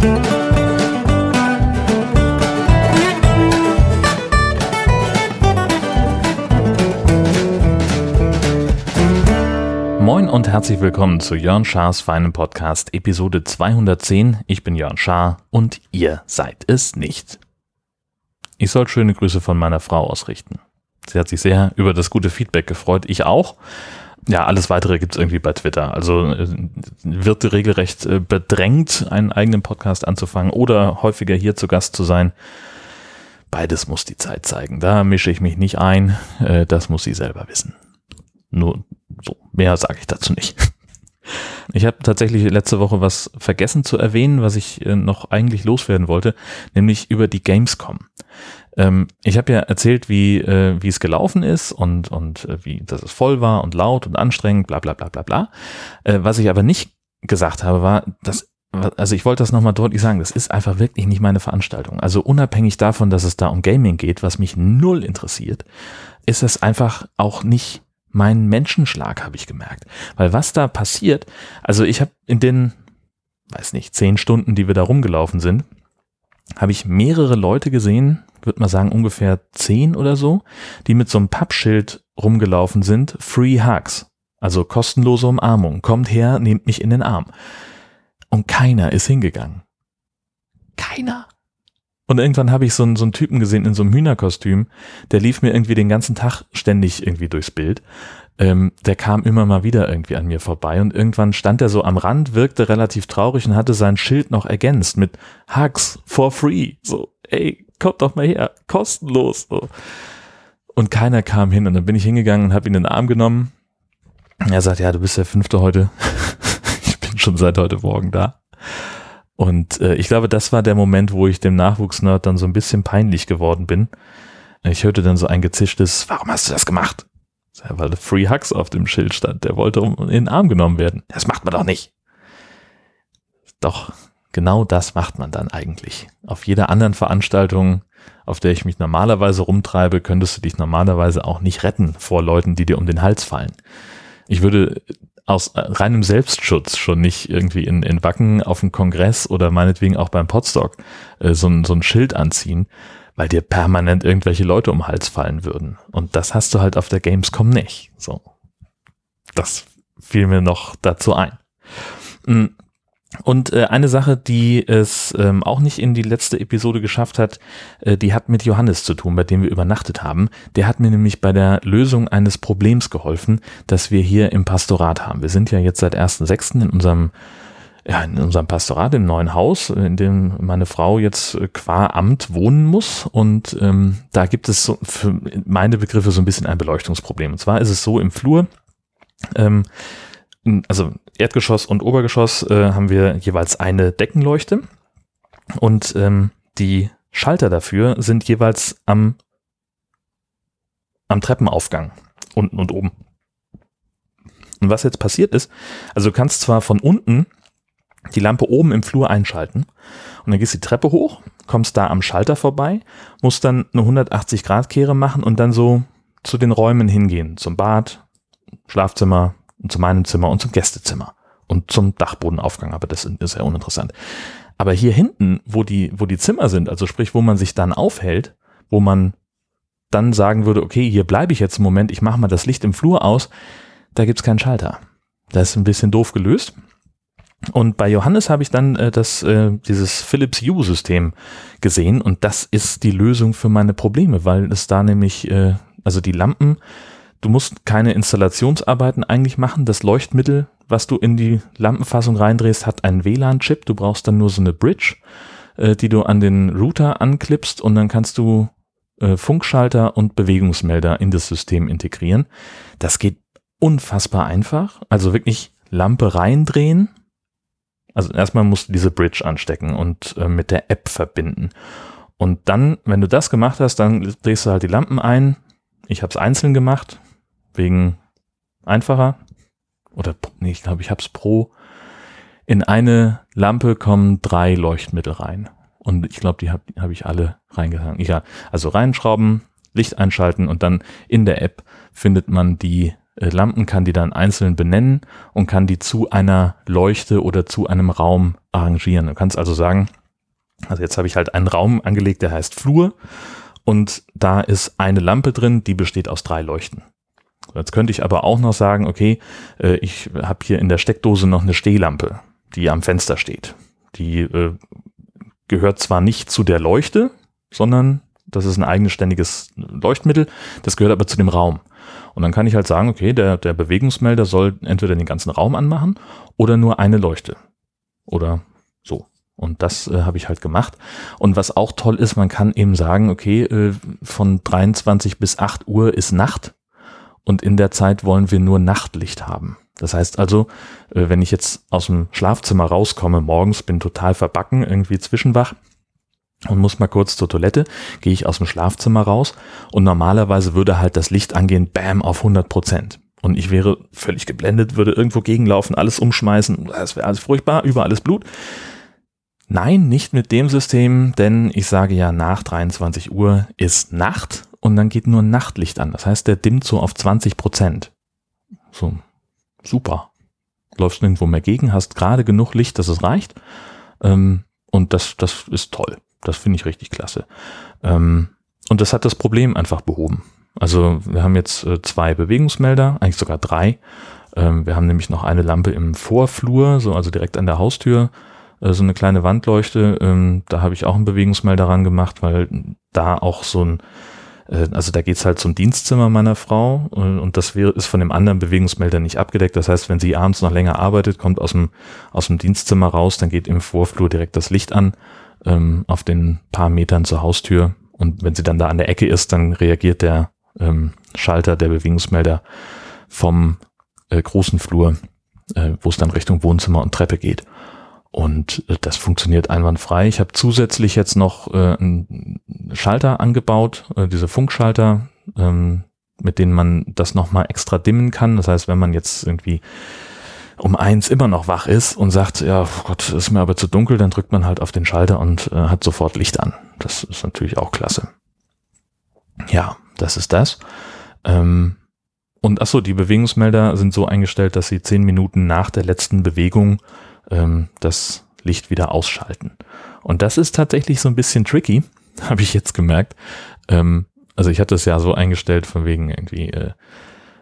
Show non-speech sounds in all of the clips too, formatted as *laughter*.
Moin und herzlich willkommen zu Jörn Schars feinem Podcast Episode 210. Ich bin Jörn Schaar und ihr seid es nicht. Ich soll schöne Grüße von meiner Frau ausrichten. Sie hat sich sehr über das gute Feedback gefreut, ich auch. Ja, alles weitere gibt's irgendwie bei Twitter. Also äh, wird regelrecht äh, bedrängt, einen eigenen Podcast anzufangen oder häufiger hier zu Gast zu sein. Beides muss die Zeit zeigen. Da mische ich mich nicht ein. Äh, das muss sie selber wissen. Nur so, mehr sage ich dazu nicht. *laughs* Ich habe tatsächlich letzte Woche was vergessen zu erwähnen, was ich noch eigentlich loswerden wollte, nämlich über die Gamescom. Ähm, ich habe ja erzählt, wie äh, wie es gelaufen ist und und äh, wie dass es voll war und laut und anstrengend, bla bla bla bla bla. Äh, was ich aber nicht gesagt habe, war, dass also ich wollte das nochmal deutlich sagen, das ist einfach wirklich nicht meine Veranstaltung. Also unabhängig davon, dass es da um Gaming geht, was mich null interessiert, ist es einfach auch nicht mein Menschenschlag, habe ich gemerkt. Weil was da passiert, also ich habe in den, weiß nicht, zehn Stunden, die wir da rumgelaufen sind, habe ich mehrere Leute gesehen, würde man sagen ungefähr zehn oder so, die mit so einem Pappschild rumgelaufen sind, Free Hugs, also kostenlose Umarmung, kommt her, nehmt mich in den Arm. Und keiner ist hingegangen. Keiner. Und irgendwann habe ich so einen, so einen Typen gesehen in so einem Hühnerkostüm, der lief mir irgendwie den ganzen Tag ständig irgendwie durchs Bild. Ähm, der kam immer mal wieder irgendwie an mir vorbei und irgendwann stand er so am Rand, wirkte relativ traurig und hatte sein Schild noch ergänzt mit Hugs for free. So, ey, kommt doch mal her, kostenlos. So. Und keiner kam hin und dann bin ich hingegangen und habe ihn in den Arm genommen. Er sagt, ja, du bist der Fünfte heute. *laughs* ich bin schon seit heute Morgen da. Und äh, ich glaube, das war der Moment, wo ich dem Nachwuchsnerd dann so ein bisschen peinlich geworden bin. Ich hörte dann so ein gezischtes, warum hast du das gemacht? Weil Free Hugs auf dem Schild stand. Der wollte um in den Arm genommen werden. Das macht man doch nicht. Doch, genau das macht man dann eigentlich. Auf jeder anderen Veranstaltung, auf der ich mich normalerweise rumtreibe, könntest du dich normalerweise auch nicht retten vor Leuten, die dir um den Hals fallen. Ich würde aus reinem Selbstschutz schon nicht irgendwie in, in Wacken auf dem Kongress oder meinetwegen auch beim Podstock äh, so, ein, so ein Schild anziehen, weil dir permanent irgendwelche Leute um den Hals fallen würden. Und das hast du halt auf der Gamescom nicht. So. Das fiel mir noch dazu ein. Hm. Und äh, eine Sache, die es ähm, auch nicht in die letzte Episode geschafft hat, äh, die hat mit Johannes zu tun, bei dem wir übernachtet haben. Der hat mir nämlich bei der Lösung eines Problems geholfen, das wir hier im Pastorat haben. Wir sind ja jetzt seit 1.6. in unserem ja, in unserem Pastorat im neuen Haus, in dem meine Frau jetzt äh, qua Amt wohnen muss. Und ähm, da gibt es so für meine Begriffe so ein bisschen ein Beleuchtungsproblem. Und zwar ist es so im Flur, ähm, also Erdgeschoss und Obergeschoss äh, haben wir jeweils eine Deckenleuchte und ähm, die Schalter dafür sind jeweils am, am Treppenaufgang unten und oben. Und was jetzt passiert ist, also du kannst zwar von unten die Lampe oben im Flur einschalten und dann gehst du die Treppe hoch, kommst da am Schalter vorbei, musst dann eine 180 Grad Kehre machen und dann so zu den Räumen hingehen, zum Bad, Schlafzimmer, zu meinem Zimmer und zum Gästezimmer und zum Dachbodenaufgang, aber das ist ja uninteressant. Aber hier hinten, wo die, wo die Zimmer sind, also sprich, wo man sich dann aufhält, wo man dann sagen würde, okay, hier bleibe ich jetzt einen Moment, ich mache mal das Licht im Flur aus, da gibt's keinen Schalter. Das ist ein bisschen doof gelöst. Und bei Johannes habe ich dann äh, das, äh, dieses Philips Hue-System gesehen und das ist die Lösung für meine Probleme, weil es da nämlich, äh, also die Lampen Du musst keine Installationsarbeiten eigentlich machen. Das Leuchtmittel, was du in die Lampenfassung reindrehst, hat einen WLAN-Chip. Du brauchst dann nur so eine Bridge, äh, die du an den Router anklippst und dann kannst du äh, Funkschalter und Bewegungsmelder in das System integrieren. Das geht unfassbar einfach. Also wirklich Lampe reindrehen. Also erstmal musst du diese Bridge anstecken und äh, mit der App verbinden. Und dann, wenn du das gemacht hast, dann drehst du halt die Lampen ein. Ich habe es einzeln gemacht, wegen einfacher. Oder nee, ich glaube, ich habe es pro. In eine Lampe kommen drei Leuchtmittel rein. Und ich glaube, die habe hab ich alle reingehangen. Ja, also reinschrauben, Licht einschalten und dann in der App findet man die äh, Lampen, kann die dann einzeln benennen und kann die zu einer Leuchte oder zu einem Raum arrangieren. Du kannst also sagen, also jetzt habe ich halt einen Raum angelegt, der heißt Flur und da ist eine Lampe drin, die besteht aus drei Leuchten. Jetzt könnte ich aber auch noch sagen, okay, äh, ich habe hier in der Steckdose noch eine Stehlampe, die am Fenster steht. Die äh, gehört zwar nicht zu der Leuchte, sondern das ist ein eigenständiges Leuchtmittel, das gehört aber zu dem Raum. Und dann kann ich halt sagen, okay, der, der Bewegungsmelder soll entweder den ganzen Raum anmachen oder nur eine Leuchte. Oder so. Und das äh, habe ich halt gemacht. Und was auch toll ist, man kann eben sagen, okay, äh, von 23 bis 8 Uhr ist Nacht und in der Zeit wollen wir nur Nachtlicht haben. Das heißt also, äh, wenn ich jetzt aus dem Schlafzimmer rauskomme morgens, bin total verbacken, irgendwie zwischenwach und muss mal kurz zur Toilette, gehe ich aus dem Schlafzimmer raus und normalerweise würde halt das Licht angehen, bam, auf 100 Prozent. Und ich wäre völlig geblendet, würde irgendwo gegenlaufen, alles umschmeißen, das wäre alles furchtbar, überall ist Blut. Nein, nicht mit dem System, denn ich sage ja, nach 23 Uhr ist Nacht und dann geht nur Nachtlicht an. Das heißt, der dimmt so auf 20 Prozent. So, super. Läufst nirgendwo mehr gegen, hast gerade genug Licht, dass es reicht. Ähm, und das, das ist toll. Das finde ich richtig klasse. Ähm, und das hat das Problem einfach behoben. Also wir haben jetzt äh, zwei Bewegungsmelder, eigentlich sogar drei. Ähm, wir haben nämlich noch eine Lampe im Vorflur, so also direkt an der Haustür, äh, so eine kleine Wandleuchte. Ähm, da habe ich auch einen Bewegungsmelder ran gemacht, weil da auch so ein also da geht's halt zum Dienstzimmer meiner Frau und das wäre, ist von dem anderen Bewegungsmelder nicht abgedeckt. Das heißt, wenn sie abends noch länger arbeitet, kommt aus dem, aus dem Dienstzimmer raus, dann geht im Vorflur direkt das Licht an ähm, auf den paar Metern zur Haustür. Und wenn sie dann da an der Ecke ist, dann reagiert der ähm, Schalter, der Bewegungsmelder vom äh, großen Flur, äh, wo es dann Richtung Wohnzimmer und Treppe geht. Und äh, das funktioniert einwandfrei. Ich habe zusätzlich jetzt noch äh, einen Schalter angebaut, äh, diese Funkschalter, ähm, mit denen man das nochmal extra dimmen kann. Das heißt, wenn man jetzt irgendwie um eins immer noch wach ist und sagt, ja oh Gott, ist mir aber zu dunkel, dann drückt man halt auf den Schalter und äh, hat sofort Licht an. Das ist natürlich auch klasse. Ja, das ist das. Ähm, und achso, die Bewegungsmelder sind so eingestellt, dass sie zehn Minuten nach der letzten Bewegung ähm, das Licht wieder ausschalten. Und das ist tatsächlich so ein bisschen tricky, *laughs* habe ich jetzt gemerkt. Ähm, also ich hatte es ja so eingestellt von wegen irgendwie, äh,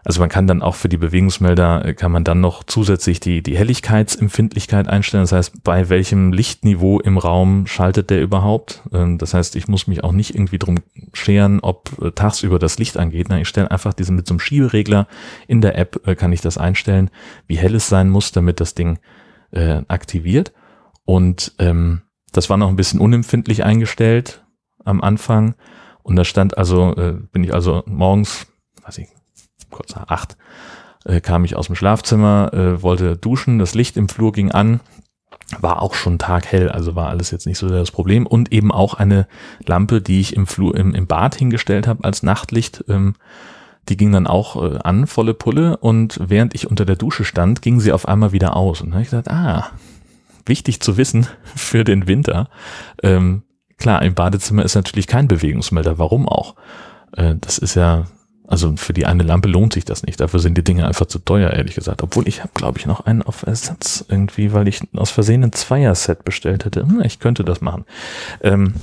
also man kann dann auch für die Bewegungsmelder, äh, kann man dann noch zusätzlich die, die Helligkeitsempfindlichkeit einstellen. Das heißt, bei welchem Lichtniveau im Raum schaltet der überhaupt? Ähm, das heißt, ich muss mich auch nicht irgendwie drum scheren, ob äh, tagsüber das Licht angeht. Ich stelle einfach diese mit so einem Schieberegler in der App, äh, kann ich das einstellen, wie hell es sein muss, damit das Ding äh, aktiviert. Und ähm, das war noch ein bisschen unempfindlich eingestellt am Anfang. Und da stand also, äh, bin ich also morgens, weiß ich, kurz nach acht, äh, kam ich aus dem Schlafzimmer, äh, wollte duschen, das Licht im Flur ging an, war auch schon taghell, also war alles jetzt nicht so das Problem. Und eben auch eine Lampe, die ich im Flur, im, im Bad hingestellt habe als Nachtlicht, ähm, die ging dann auch äh, an, volle Pulle. Und während ich unter der Dusche stand, ging sie auf einmal wieder aus. Und dann habe ich gesagt, ah, wichtig zu wissen *laughs* für den Winter. Ähm, klar, im Badezimmer ist natürlich kein Bewegungsmelder. Warum auch? Äh, das ist ja, also für die eine Lampe lohnt sich das nicht. Dafür sind die Dinge einfach zu teuer, ehrlich gesagt. Obwohl ich habe, glaube ich, noch einen auf Ersatz irgendwie, weil ich aus Versehen ein Zweier-Set bestellt hätte. Hm, ich könnte das machen. Ähm,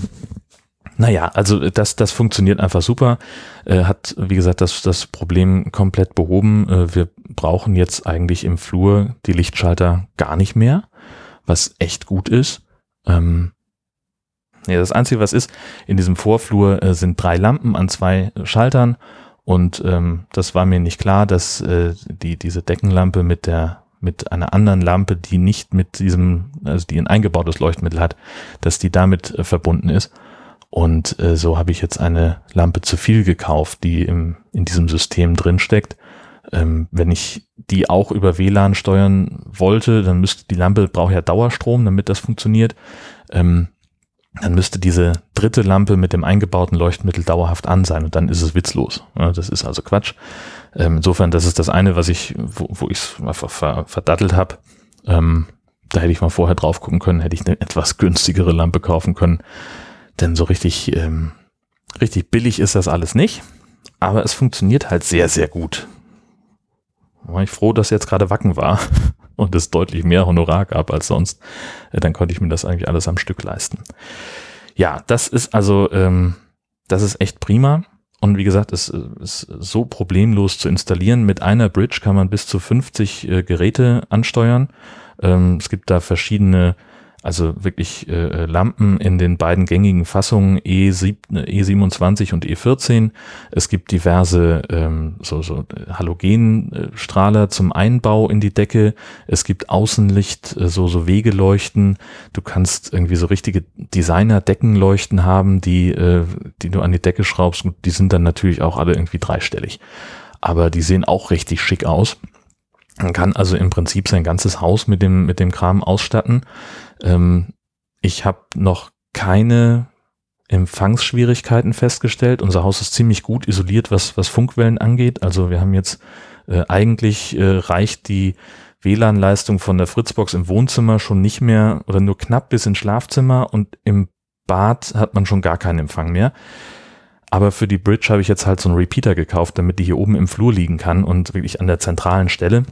naja, also das, das funktioniert einfach super. Äh, hat, wie gesagt, das, das Problem komplett behoben. Äh, wir brauchen jetzt eigentlich im Flur die Lichtschalter gar nicht mehr, was echt gut ist. Ähm, ja, das Einzige, was ist, in diesem Vorflur äh, sind drei Lampen an zwei Schaltern und ähm, das war mir nicht klar, dass äh, die, diese Deckenlampe mit der mit einer anderen Lampe, die nicht mit diesem, also die ein eingebautes Leuchtmittel hat, dass die damit äh, verbunden ist. Und äh, so habe ich jetzt eine Lampe zu viel gekauft, die im, in diesem System drinsteckt. Ähm, wenn ich die auch über WLAN steuern wollte, dann müsste die Lampe braucht ja Dauerstrom, damit das funktioniert. Ähm, dann müsste diese dritte Lampe mit dem eingebauten Leuchtmittel dauerhaft an sein und dann ist es witzlos. Das ist also Quatsch. Ähm, insofern, das ist das eine, was ich, wo, wo ich es ver, verdattelt habe. Ähm, da hätte ich mal vorher drauf gucken können, hätte ich eine etwas günstigere Lampe kaufen können. Denn so richtig, ähm, richtig billig ist das alles nicht. Aber es funktioniert halt sehr, sehr gut. war ich froh, dass jetzt gerade Wacken war und es deutlich mehr Honorar gab als sonst. Äh, dann konnte ich mir das eigentlich alles am Stück leisten. Ja, das ist also, ähm, das ist echt prima. Und wie gesagt, es ist so problemlos zu installieren. Mit einer Bridge kann man bis zu 50 äh, Geräte ansteuern. Ähm, es gibt da verschiedene also wirklich äh, Lampen in den beiden gängigen Fassungen E7, E27 und E14. Es gibt diverse ähm, so, so Halogenstrahler zum Einbau in die Decke. Es gibt Außenlicht, äh, so, so Wegeleuchten. Du kannst irgendwie so richtige Designer-Deckenleuchten haben, die, äh, die du an die Decke schraubst. Die sind dann natürlich auch alle irgendwie dreistellig. Aber die sehen auch richtig schick aus. Man kann also im Prinzip sein ganzes Haus mit dem, mit dem Kram ausstatten. Ähm, ich habe noch keine Empfangsschwierigkeiten festgestellt. Unser Haus ist ziemlich gut isoliert, was, was Funkwellen angeht. Also wir haben jetzt äh, eigentlich äh, reicht die WLAN-Leistung von der Fritzbox im Wohnzimmer schon nicht mehr oder nur knapp bis ins Schlafzimmer und im Bad hat man schon gar keinen Empfang mehr. Aber für die Bridge habe ich jetzt halt so einen Repeater gekauft, damit die hier oben im Flur liegen kann und wirklich an der zentralen Stelle.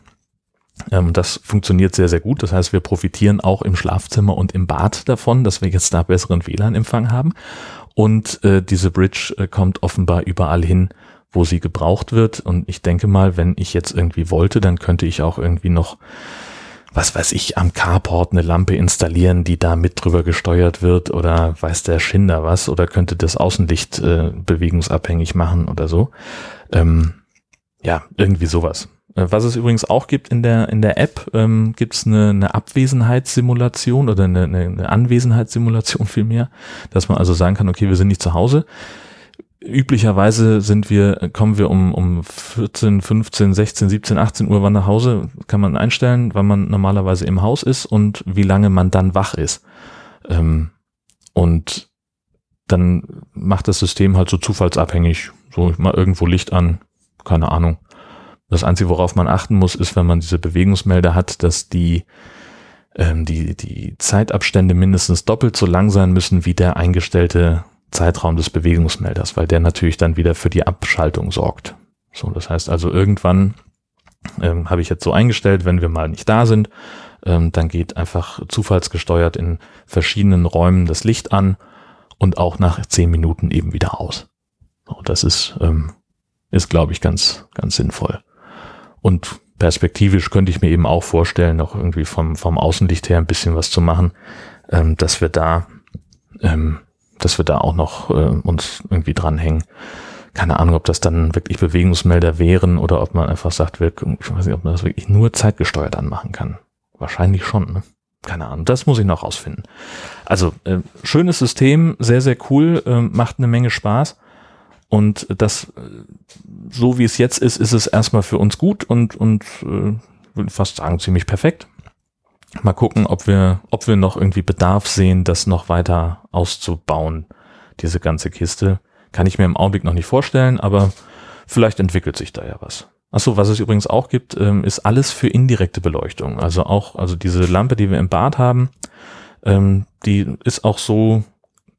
Ähm, das funktioniert sehr, sehr gut. Das heißt, wir profitieren auch im Schlafzimmer und im Bad davon, dass wir jetzt da besseren WLAN-Empfang haben. Und äh, diese Bridge äh, kommt offenbar überall hin, wo sie gebraucht wird. Und ich denke mal, wenn ich jetzt irgendwie wollte, dann könnte ich auch irgendwie noch, was weiß ich, am Carport eine Lampe installieren, die da mit drüber gesteuert wird oder weiß der Schinder was oder könnte das Außenlicht äh, bewegungsabhängig machen oder so. Ähm, ja, irgendwie sowas. Äh, was es übrigens auch gibt in der, in der App, ähm, gibt es eine, eine Abwesenheitssimulation oder eine, eine Anwesenheitssimulation *laughs* vielmehr, dass man also sagen kann, okay, wir sind nicht zu Hause. Üblicherweise sind wir, kommen wir um, um 14, 15, 16, 17, 18 Uhr wann nach Hause, kann man einstellen, wann man normalerweise im Haus ist und wie lange man dann wach ist. Ähm, und dann macht das System halt so zufallsabhängig, so mal irgendwo Licht an, keine Ahnung, das Einzige, worauf man achten muss, ist, wenn man diese Bewegungsmelder hat, dass die, ähm, die, die Zeitabstände mindestens doppelt so lang sein müssen wie der eingestellte Zeitraum des Bewegungsmelders, weil der natürlich dann wieder für die Abschaltung sorgt. So, das heißt also irgendwann ähm, habe ich jetzt so eingestellt, wenn wir mal nicht da sind, ähm, dann geht einfach zufallsgesteuert in verschiedenen Räumen das Licht an und auch nach zehn Minuten eben wieder aus. So, das ist, ähm, ist glaube ich ganz, ganz sinnvoll. Und perspektivisch könnte ich mir eben auch vorstellen, noch irgendwie vom, vom Außenlicht her ein bisschen was zu machen, ähm, dass wir da, ähm, dass wir da auch noch äh, uns irgendwie dranhängen. Keine Ahnung, ob das dann wirklich Bewegungsmelder wären oder ob man einfach sagt, ich weiß nicht, ob man das wirklich nur zeitgesteuert anmachen kann. Wahrscheinlich schon, ne? Keine Ahnung, das muss ich noch rausfinden. Also, äh, schönes System, sehr, sehr cool, äh, macht eine Menge Spaß. Und das, so wie es jetzt ist, ist es erstmal für uns gut und, und äh, würde fast sagen, ziemlich perfekt. Mal gucken, ob wir, ob wir noch irgendwie Bedarf sehen, das noch weiter auszubauen, diese ganze Kiste. Kann ich mir im Augenblick noch nicht vorstellen, aber vielleicht entwickelt sich da ja was. Achso, was es übrigens auch gibt, ähm, ist alles für indirekte Beleuchtung. Also auch, also diese Lampe, die wir im Bad haben, ähm, die ist auch so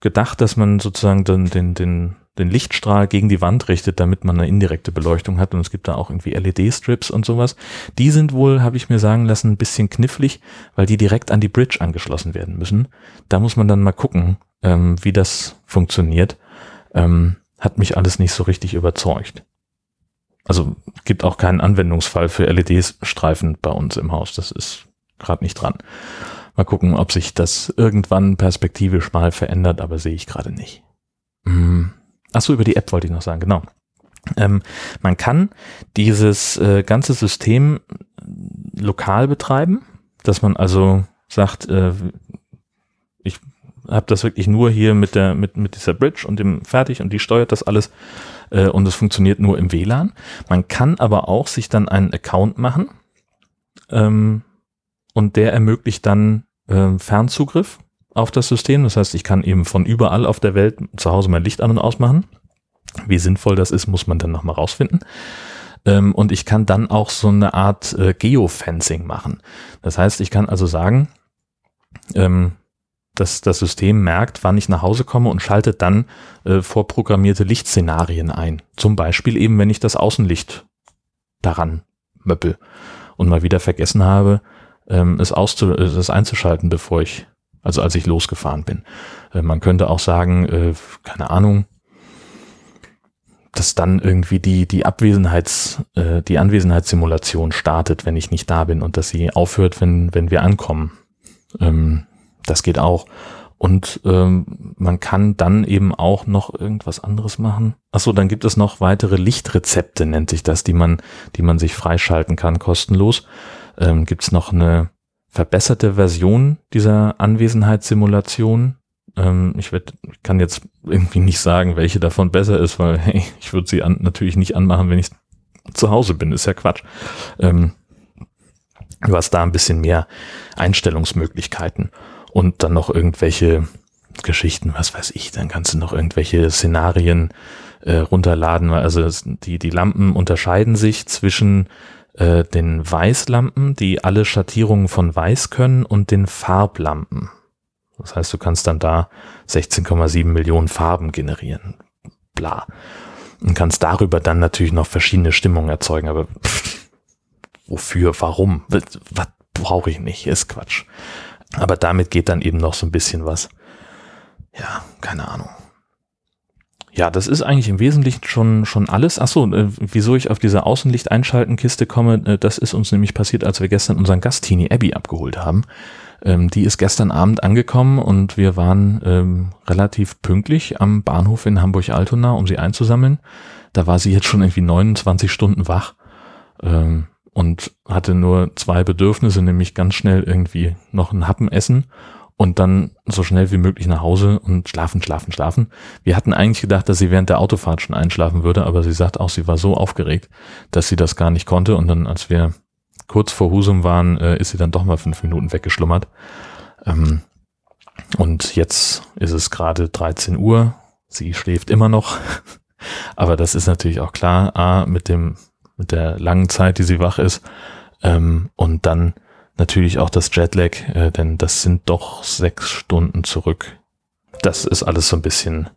gedacht, dass man sozusagen den, den, den den Lichtstrahl gegen die Wand richtet, damit man eine indirekte Beleuchtung hat. Und es gibt da auch irgendwie LED-Strips und sowas. Die sind wohl, habe ich mir sagen lassen, ein bisschen knifflig, weil die direkt an die Bridge angeschlossen werden müssen. Da muss man dann mal gucken, ähm, wie das funktioniert. Ähm, hat mich alles nicht so richtig überzeugt. Also gibt auch keinen Anwendungsfall für LED-Streifen bei uns im Haus. Das ist gerade nicht dran. Mal gucken, ob sich das irgendwann perspektivisch mal verändert, aber sehe ich gerade nicht. Hm. Ach so, über die App wollte ich noch sagen, genau. Ähm, man kann dieses äh, ganze System lokal betreiben, dass man also sagt, äh, ich habe das wirklich nur hier mit der mit mit dieser Bridge und dem fertig und die steuert das alles äh, und es funktioniert nur im WLAN. Man kann aber auch sich dann einen Account machen ähm, und der ermöglicht dann äh, Fernzugriff auf das System. Das heißt, ich kann eben von überall auf der Welt zu Hause mein Licht an und ausmachen. Wie sinnvoll das ist, muss man dann nochmal rausfinden. Ähm, und ich kann dann auch so eine Art äh, Geofencing machen. Das heißt, ich kann also sagen, ähm, dass das System merkt, wann ich nach Hause komme und schaltet dann äh, vorprogrammierte Lichtszenarien ein. Zum Beispiel eben, wenn ich das Außenlicht daran Möppel und mal wieder vergessen habe, ähm, es, auszu es einzuschalten, bevor ich, also als ich losgefahren bin. Äh, man könnte auch sagen, äh, keine Ahnung, dass dann irgendwie die, die Abwesenheits, äh, die Anwesenheitssimulation startet, wenn ich nicht da bin und dass sie aufhört, wenn, wenn wir ankommen. Ähm, das geht auch. Und ähm, man kann dann eben auch noch irgendwas anderes machen. Achso, dann gibt es noch weitere Lichtrezepte, nennt sich das, die man, die man sich freischalten kann, kostenlos. Ähm, gibt es noch eine verbesserte Version dieser Anwesenheitssimulation. Ähm, ich, werd, ich kann jetzt irgendwie nicht sagen, welche davon besser ist, weil hey, ich würde sie an, natürlich nicht anmachen, wenn ich zu Hause bin. Ist ja Quatsch. Ähm, du hast da ein bisschen mehr Einstellungsmöglichkeiten und dann noch irgendwelche Geschichten, was weiß ich, dann kannst du noch irgendwelche Szenarien äh, runterladen. Also die, die Lampen unterscheiden sich zwischen äh, den Weißlampen, die alle Schattierungen von Weiß können, und den Farblampen. Das heißt, du kannst dann da 16,7 Millionen Farben generieren. Bla. Und kannst darüber dann natürlich noch verschiedene Stimmungen erzeugen, aber pff, wofür, warum? Was, was brauche ich nicht? Ist Quatsch. Aber damit geht dann eben noch so ein bisschen was. Ja, keine Ahnung. Ja, das ist eigentlich im Wesentlichen schon, schon alles. Achso, äh, wieso ich auf diese Außenlicht-Einschalten-Kiste komme, äh, das ist uns nämlich passiert, als wir gestern unseren Gast Tini Abby abgeholt haben. Ähm, die ist gestern Abend angekommen und wir waren ähm, relativ pünktlich am Bahnhof in Hamburg-Altona, um sie einzusammeln. Da war sie jetzt schon irgendwie 29 Stunden wach ähm, und hatte nur zwei Bedürfnisse, nämlich ganz schnell irgendwie noch einen Happen essen und dann so schnell wie möglich nach Hause und schlafen, schlafen, schlafen. Wir hatten eigentlich gedacht, dass sie während der Autofahrt schon einschlafen würde, aber sie sagt auch, sie war so aufgeregt, dass sie das gar nicht konnte. Und dann, als wir kurz vor Husum waren, äh, ist sie dann doch mal fünf Minuten weggeschlummert. Ähm, und jetzt ist es gerade 13 Uhr. Sie schläft immer noch. *laughs* aber das ist natürlich auch klar, A, mit dem, mit der langen Zeit, die sie wach ist, ähm, und dann natürlich auch das Jetlag, äh, denn das sind doch sechs Stunden zurück. Das ist alles so ein bisschen,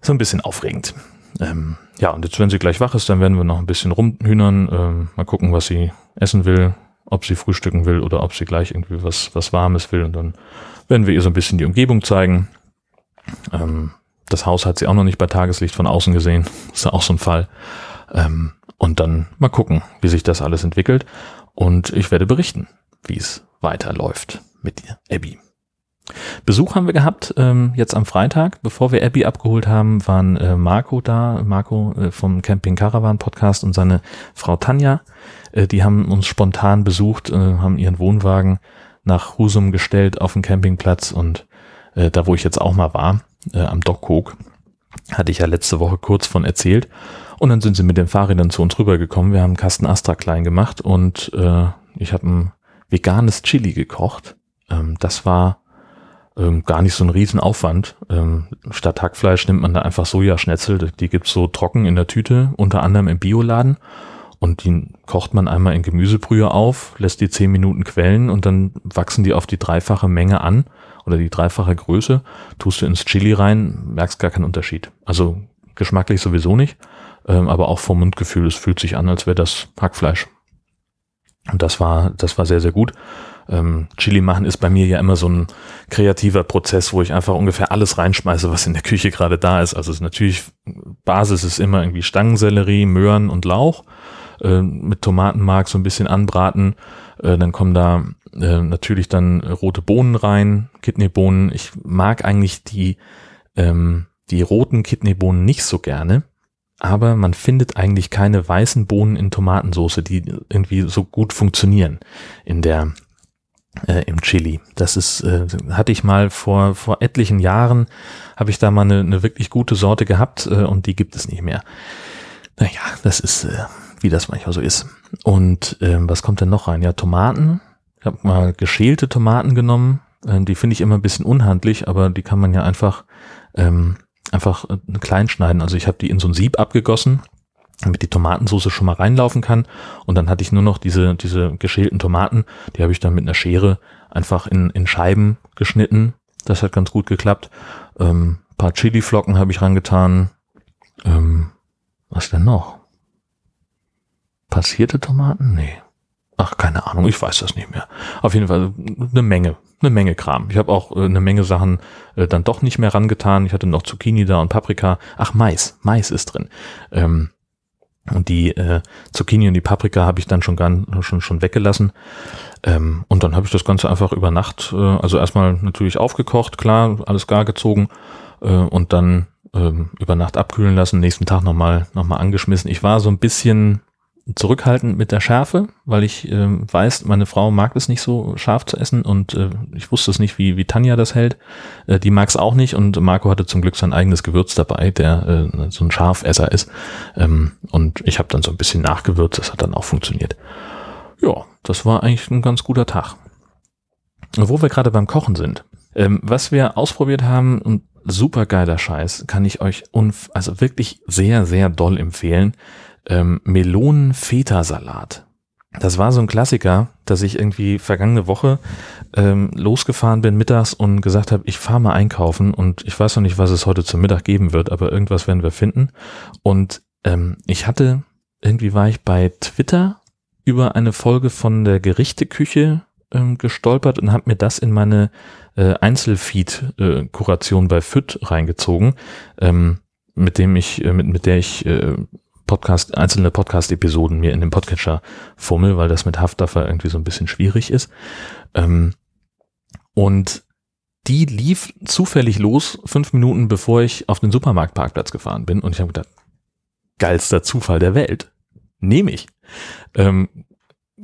so ein bisschen aufregend. Ähm, ja, und jetzt, wenn sie gleich wach ist, dann werden wir noch ein bisschen rumhühnern, ähm, mal gucken, was sie essen will, ob sie frühstücken will oder ob sie gleich irgendwie was, was Warmes will. Und dann werden wir ihr so ein bisschen die Umgebung zeigen. Ähm, das Haus hat sie auch noch nicht bei Tageslicht von außen gesehen. *laughs* ist ja auch so ein Fall. Ähm, und dann mal gucken, wie sich das alles entwickelt. Und ich werde berichten wie es weiterläuft mit Abby. Besuch haben wir gehabt, ähm, jetzt am Freitag. Bevor wir Abby abgeholt haben, waren äh, Marco da, Marco äh, vom Camping Caravan Podcast und seine Frau Tanja. Äh, die haben uns spontan besucht, äh, haben ihren Wohnwagen nach Husum gestellt auf den Campingplatz und äh, da, wo ich jetzt auch mal war, äh, am Dockhook, hatte ich ja letzte Woche kurz von erzählt. Und dann sind sie mit den Fahrrädern zu uns rübergekommen. Wir haben einen Kasten Astra klein gemacht und äh, ich habe einen veganes Chili gekocht. Ähm, das war ähm, gar nicht so ein Riesenaufwand. Ähm, statt Hackfleisch nimmt man da einfach Sojaschnetzel. Die gibt's so trocken in der Tüte, unter anderem im Bioladen. Und die kocht man einmal in Gemüsebrühe auf, lässt die zehn Minuten quellen und dann wachsen die auf die dreifache Menge an oder die dreifache Größe. Tust du ins Chili rein, merkst gar keinen Unterschied. Also geschmacklich sowieso nicht, ähm, aber auch vom Mundgefühl. Es fühlt sich an, als wäre das Hackfleisch. Und das war, das war sehr, sehr gut. Ähm, Chili machen ist bei mir ja immer so ein kreativer Prozess, wo ich einfach ungefähr alles reinschmeiße, was in der Küche gerade da ist. Also ist natürlich, Basis ist immer irgendwie Stangensellerie, Möhren und Lauch. Äh, mit Tomatenmark so ein bisschen anbraten. Äh, dann kommen da äh, natürlich dann rote Bohnen rein, Kidneybohnen. Ich mag eigentlich die, ähm, die roten Kidneybohnen nicht so gerne aber man findet eigentlich keine weißen Bohnen in Tomatensauce, die irgendwie so gut funktionieren in der äh, im Chili. Das ist äh, hatte ich mal vor vor etlichen Jahren habe ich da mal eine, eine wirklich gute Sorte gehabt äh, und die gibt es nicht mehr. Naja, das ist äh, wie das manchmal so ist. Und ähm, was kommt denn noch rein? Ja, Tomaten. Ich habe mal geschälte Tomaten genommen. Ähm, die finde ich immer ein bisschen unhandlich, aber die kann man ja einfach ähm, einfach äh, klein schneiden. Also ich habe die in so ein Sieb abgegossen, damit die Tomatensauce schon mal reinlaufen kann. Und dann hatte ich nur noch diese, diese geschälten Tomaten, die habe ich dann mit einer Schere einfach in, in Scheiben geschnitten. Das hat ganz gut geklappt. Ähm, paar Chili-Flocken habe ich rangetan. Ähm, was denn noch? passierte Tomaten? Nee. Ach, keine Ahnung, ich weiß das nicht mehr. Auf jeden Fall eine Menge, eine Menge Kram. Ich habe auch äh, eine Menge Sachen äh, dann doch nicht mehr rangetan. Ich hatte noch Zucchini da und Paprika. Ach, Mais, Mais ist drin. Ähm, und die äh, Zucchini und die Paprika habe ich dann schon, gar, schon, schon weggelassen. Ähm, und dann habe ich das Ganze einfach über Nacht, äh, also erstmal natürlich aufgekocht, klar, alles gar gezogen äh, und dann ähm, über Nacht abkühlen lassen, nächsten Tag nochmal noch mal angeschmissen. Ich war so ein bisschen zurückhaltend mit der Schärfe, weil ich äh, weiß, meine Frau mag es nicht so scharf zu essen und äh, ich wusste es nicht, wie, wie Tanja das hält. Äh, die mag es auch nicht und Marco hatte zum Glück sein eigenes Gewürz dabei, der äh, so ein Scharfesser ist. Ähm, und ich habe dann so ein bisschen nachgewürzt, das hat dann auch funktioniert. Ja, das war eigentlich ein ganz guter Tag. Wo wir gerade beim Kochen sind. Ähm, was wir ausprobiert haben und super geiler Scheiß, kann ich euch also wirklich sehr, sehr doll empfehlen ähm, Melonen-Feta-Salat. Das war so ein Klassiker, dass ich irgendwie vergangene Woche ähm, losgefahren bin mittags und gesagt habe, ich fahre mal einkaufen und ich weiß noch nicht, was es heute zum Mittag geben wird, aber irgendwas werden wir finden. Und ähm, ich hatte, irgendwie war ich bei Twitter über eine Folge von der ähm, gestolpert und habe mir das in meine äh, Einzelfeed-Kuration äh, bei FIT reingezogen, ähm, mit dem ich, äh, mit, mit der ich äh, Podcast, einzelne Podcast-Episoden mir in den Podcatcher fummel, weil das mit Haftdaffer irgendwie so ein bisschen schwierig ist. Ähm, und die lief zufällig los, fünf Minuten bevor ich auf den Supermarktparkplatz gefahren bin. Und ich habe gedacht, geilster Zufall der Welt. Nehme ich. Ähm,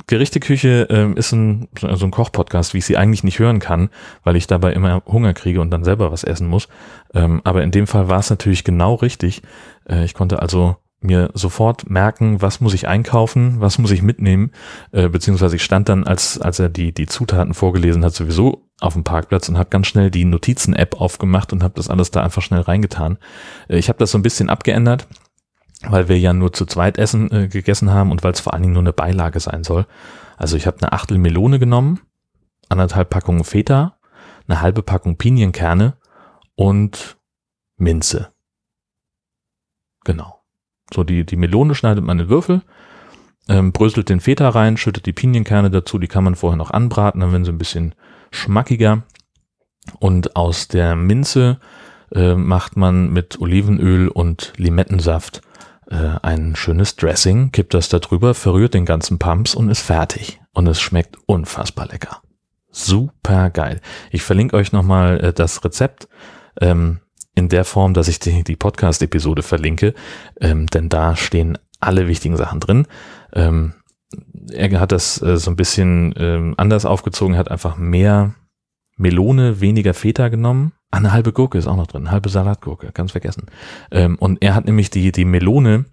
Gerichteküche ähm, ist ein, so ein Kochpodcast, wie ich sie eigentlich nicht hören kann, weil ich dabei immer Hunger kriege und dann selber was essen muss. Ähm, aber in dem Fall war es natürlich genau richtig. Äh, ich konnte also mir sofort merken, was muss ich einkaufen, was muss ich mitnehmen, äh, beziehungsweise ich stand dann, als, als er die, die Zutaten vorgelesen hat, sowieso auf dem Parkplatz und habe ganz schnell die Notizen-App aufgemacht und habe das alles da einfach schnell reingetan. Äh, ich habe das so ein bisschen abgeändert, weil wir ja nur zu zweit essen äh, gegessen haben und weil es vor allen Dingen nur eine Beilage sein soll. Also ich habe eine Achtel Melone genommen, anderthalb Packungen Feta, eine halbe Packung Pinienkerne und Minze. Genau. So, die, die Melone schneidet man in Würfel, ähm, bröselt den Feta rein, schüttet die Pinienkerne dazu, die kann man vorher noch anbraten, dann werden sie ein bisschen schmackiger. Und aus der Minze äh, macht man mit Olivenöl und Limettensaft äh, ein schönes Dressing, kippt das da drüber, verrührt den ganzen Pumps und ist fertig. Und es schmeckt unfassbar lecker. Super geil. Ich verlinke euch nochmal äh, das Rezept. Ähm, in der Form, dass ich die, die Podcast-Episode verlinke, ähm, denn da stehen alle wichtigen Sachen drin. Ähm, er hat das äh, so ein bisschen ähm, anders aufgezogen, hat einfach mehr Melone, weniger Feta genommen. Ah, eine halbe Gurke ist auch noch drin, eine halbe Salatgurke, ganz vergessen. Ähm, und er hat nämlich die, die Melone,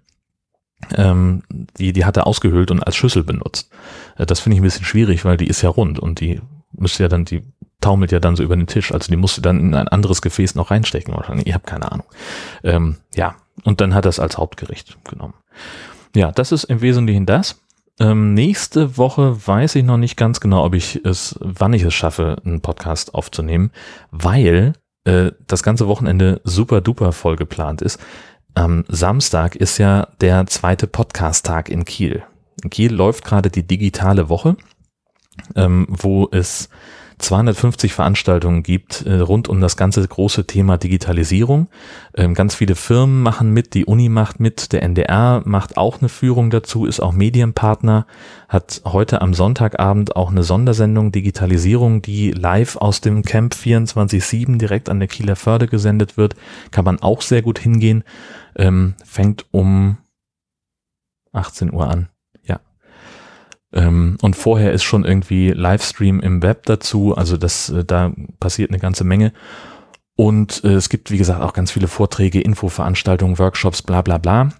ähm, die, die hat er ausgehöhlt und als Schüssel benutzt. Äh, das finde ich ein bisschen schwierig, weil die ist ja rund und die müsste ja dann, die taumelt ja dann so über den Tisch. Also die musste dann in ein anderes Gefäß noch reinstecken wahrscheinlich. Ich habe keine Ahnung. Ähm, ja, und dann hat er als Hauptgericht genommen. Ja, das ist im Wesentlichen das. Ähm, nächste Woche weiß ich noch nicht ganz genau, ob ich es, wann ich es schaffe, einen Podcast aufzunehmen, weil äh, das ganze Wochenende super duper voll geplant ist. Am Samstag ist ja der zweite Podcast-Tag in Kiel. In Kiel läuft gerade die digitale Woche, ähm, wo es 250 Veranstaltungen gibt äh, rund um das ganze große Thema Digitalisierung. Ähm, ganz viele Firmen machen mit, die Uni macht mit, der NDR macht auch eine Führung dazu, ist auch Medienpartner, hat heute am Sonntagabend auch eine Sondersendung Digitalisierung, die live aus dem Camp 24-7 direkt an der Kieler Förde gesendet wird. Kann man auch sehr gut hingehen. Ähm, fängt um 18 Uhr an. Ähm, und vorher ist schon irgendwie Livestream im Web dazu, also das, äh, da passiert eine ganze Menge. Und äh, es gibt, wie gesagt, auch ganz viele Vorträge, Infoveranstaltungen, Workshops, bla bla bla.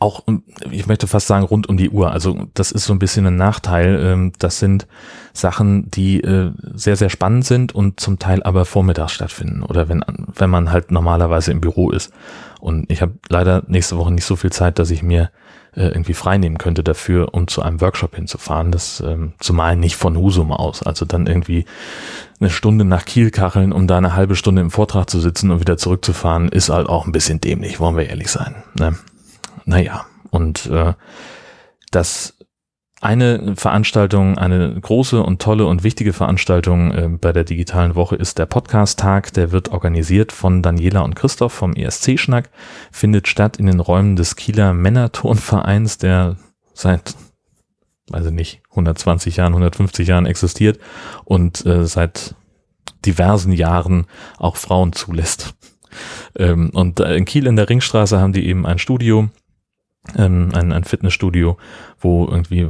Auch, ich möchte fast sagen, rund um die Uhr. Also das ist so ein bisschen ein Nachteil. Ähm, das sind Sachen, die äh, sehr, sehr spannend sind und zum Teil aber vormittags stattfinden oder wenn, wenn man halt normalerweise im Büro ist. Und ich habe leider nächste Woche nicht so viel Zeit, dass ich mir äh, irgendwie freinehmen könnte dafür, um zu einem Workshop hinzufahren. Das ähm, zumal nicht von Husum aus. Also dann irgendwie eine Stunde nach Kiel kacheln, um da eine halbe Stunde im Vortrag zu sitzen und wieder zurückzufahren, ist halt auch ein bisschen dämlich, wollen wir ehrlich sein. Ne? Naja, und äh, dass eine Veranstaltung, eine große und tolle und wichtige Veranstaltung äh, bei der digitalen Woche ist der Podcast-Tag. Der wird organisiert von Daniela und Christoph vom ESC-Schnack, findet statt in den Räumen des Kieler Männerturnvereins, der seit, weiß ich nicht, 120 Jahren, 150 Jahren existiert und äh, seit diversen Jahren auch Frauen zulässt. Ähm, und äh, in Kiel in der Ringstraße haben die eben ein Studio, ähm, ein, ein Fitnessstudio, wo irgendwie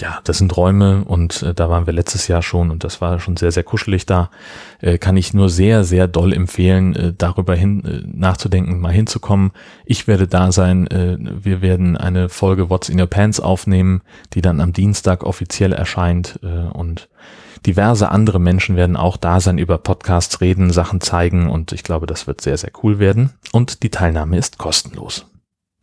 ja, das sind Räume und äh, da waren wir letztes Jahr schon und das war schon sehr, sehr kuschelig da. Äh, kann ich nur sehr, sehr doll empfehlen, äh, darüber hin äh, nachzudenken, mal hinzukommen. Ich werde da sein. Äh, wir werden eine Folge What's in Your Pants aufnehmen, die dann am Dienstag offiziell erscheint äh, und diverse andere Menschen werden auch da sein, über Podcasts reden, Sachen zeigen und ich glaube, das wird sehr, sehr cool werden. Und die Teilnahme ist kostenlos.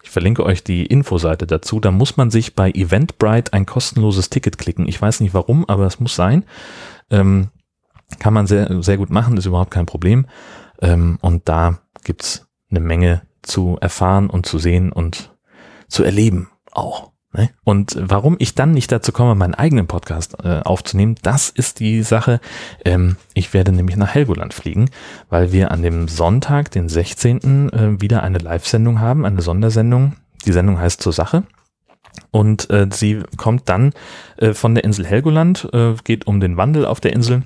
Ich verlinke euch die Infoseite dazu. Da muss man sich bei Eventbrite ein kostenloses Ticket klicken. Ich weiß nicht warum, aber es muss sein. Ähm, kann man sehr, sehr gut machen, ist überhaupt kein Problem. Ähm, und da gibt's eine Menge zu erfahren und zu sehen und zu erleben auch. Ne? Und warum ich dann nicht dazu komme, meinen eigenen Podcast äh, aufzunehmen, das ist die Sache. Ähm, ich werde nämlich nach Helgoland fliegen, weil wir an dem Sonntag, den 16. Äh, wieder eine Live-Sendung haben, eine Sondersendung. Die Sendung heißt zur Sache. Und äh, sie kommt dann äh, von der Insel Helgoland, äh, geht um den Wandel auf der Insel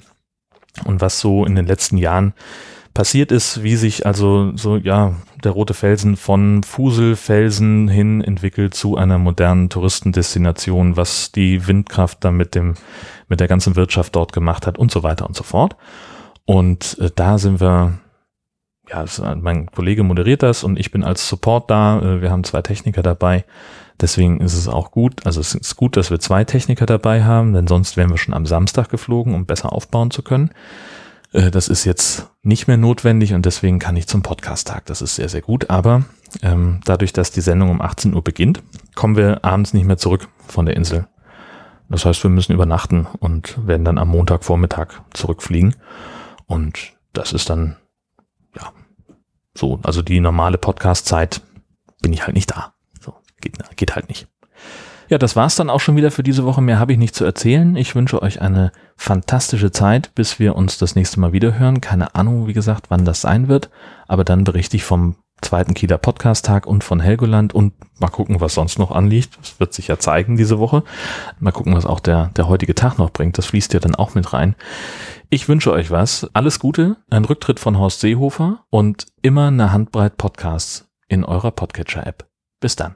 und was so in den letzten Jahren passiert ist, wie sich also so, ja, der rote Felsen von Fuselfelsen hin entwickelt zu einer modernen Touristendestination, was die Windkraft dann mit dem, mit der ganzen Wirtschaft dort gemacht hat und so weiter und so fort. Und äh, da sind wir, ja, mein Kollege moderiert das und ich bin als Support da. Äh, wir haben zwei Techniker dabei. Deswegen ist es auch gut, also es ist gut, dass wir zwei Techniker dabei haben, denn sonst wären wir schon am Samstag geflogen, um besser aufbauen zu können. Äh, das ist jetzt nicht mehr notwendig und deswegen kann ich zum Podcast-Tag. Das ist sehr, sehr gut. Aber ähm, dadurch, dass die Sendung um 18 Uhr beginnt, kommen wir abends nicht mehr zurück von der Insel. Das heißt, wir müssen übernachten und werden dann am Montagvormittag zurückfliegen. Und das ist dann, ja, so, also die normale Podcast-Zeit bin ich halt nicht da. So, geht, geht halt nicht. Ja, das war's dann auch schon wieder für diese Woche. Mehr habe ich nicht zu erzählen. Ich wünsche euch eine fantastische Zeit, bis wir uns das nächste Mal wieder hören. Keine Ahnung, wie gesagt, wann das sein wird. Aber dann berichte ich vom zweiten Kieler Podcast-Tag und von Helgoland und mal gucken, was sonst noch anliegt. Das wird sich ja zeigen diese Woche. Mal gucken, was auch der, der heutige Tag noch bringt. Das fließt ja dann auch mit rein. Ich wünsche euch was. Alles Gute, ein Rücktritt von Horst Seehofer und immer eine Handbreit Podcasts in eurer Podcatcher-App. Bis dann.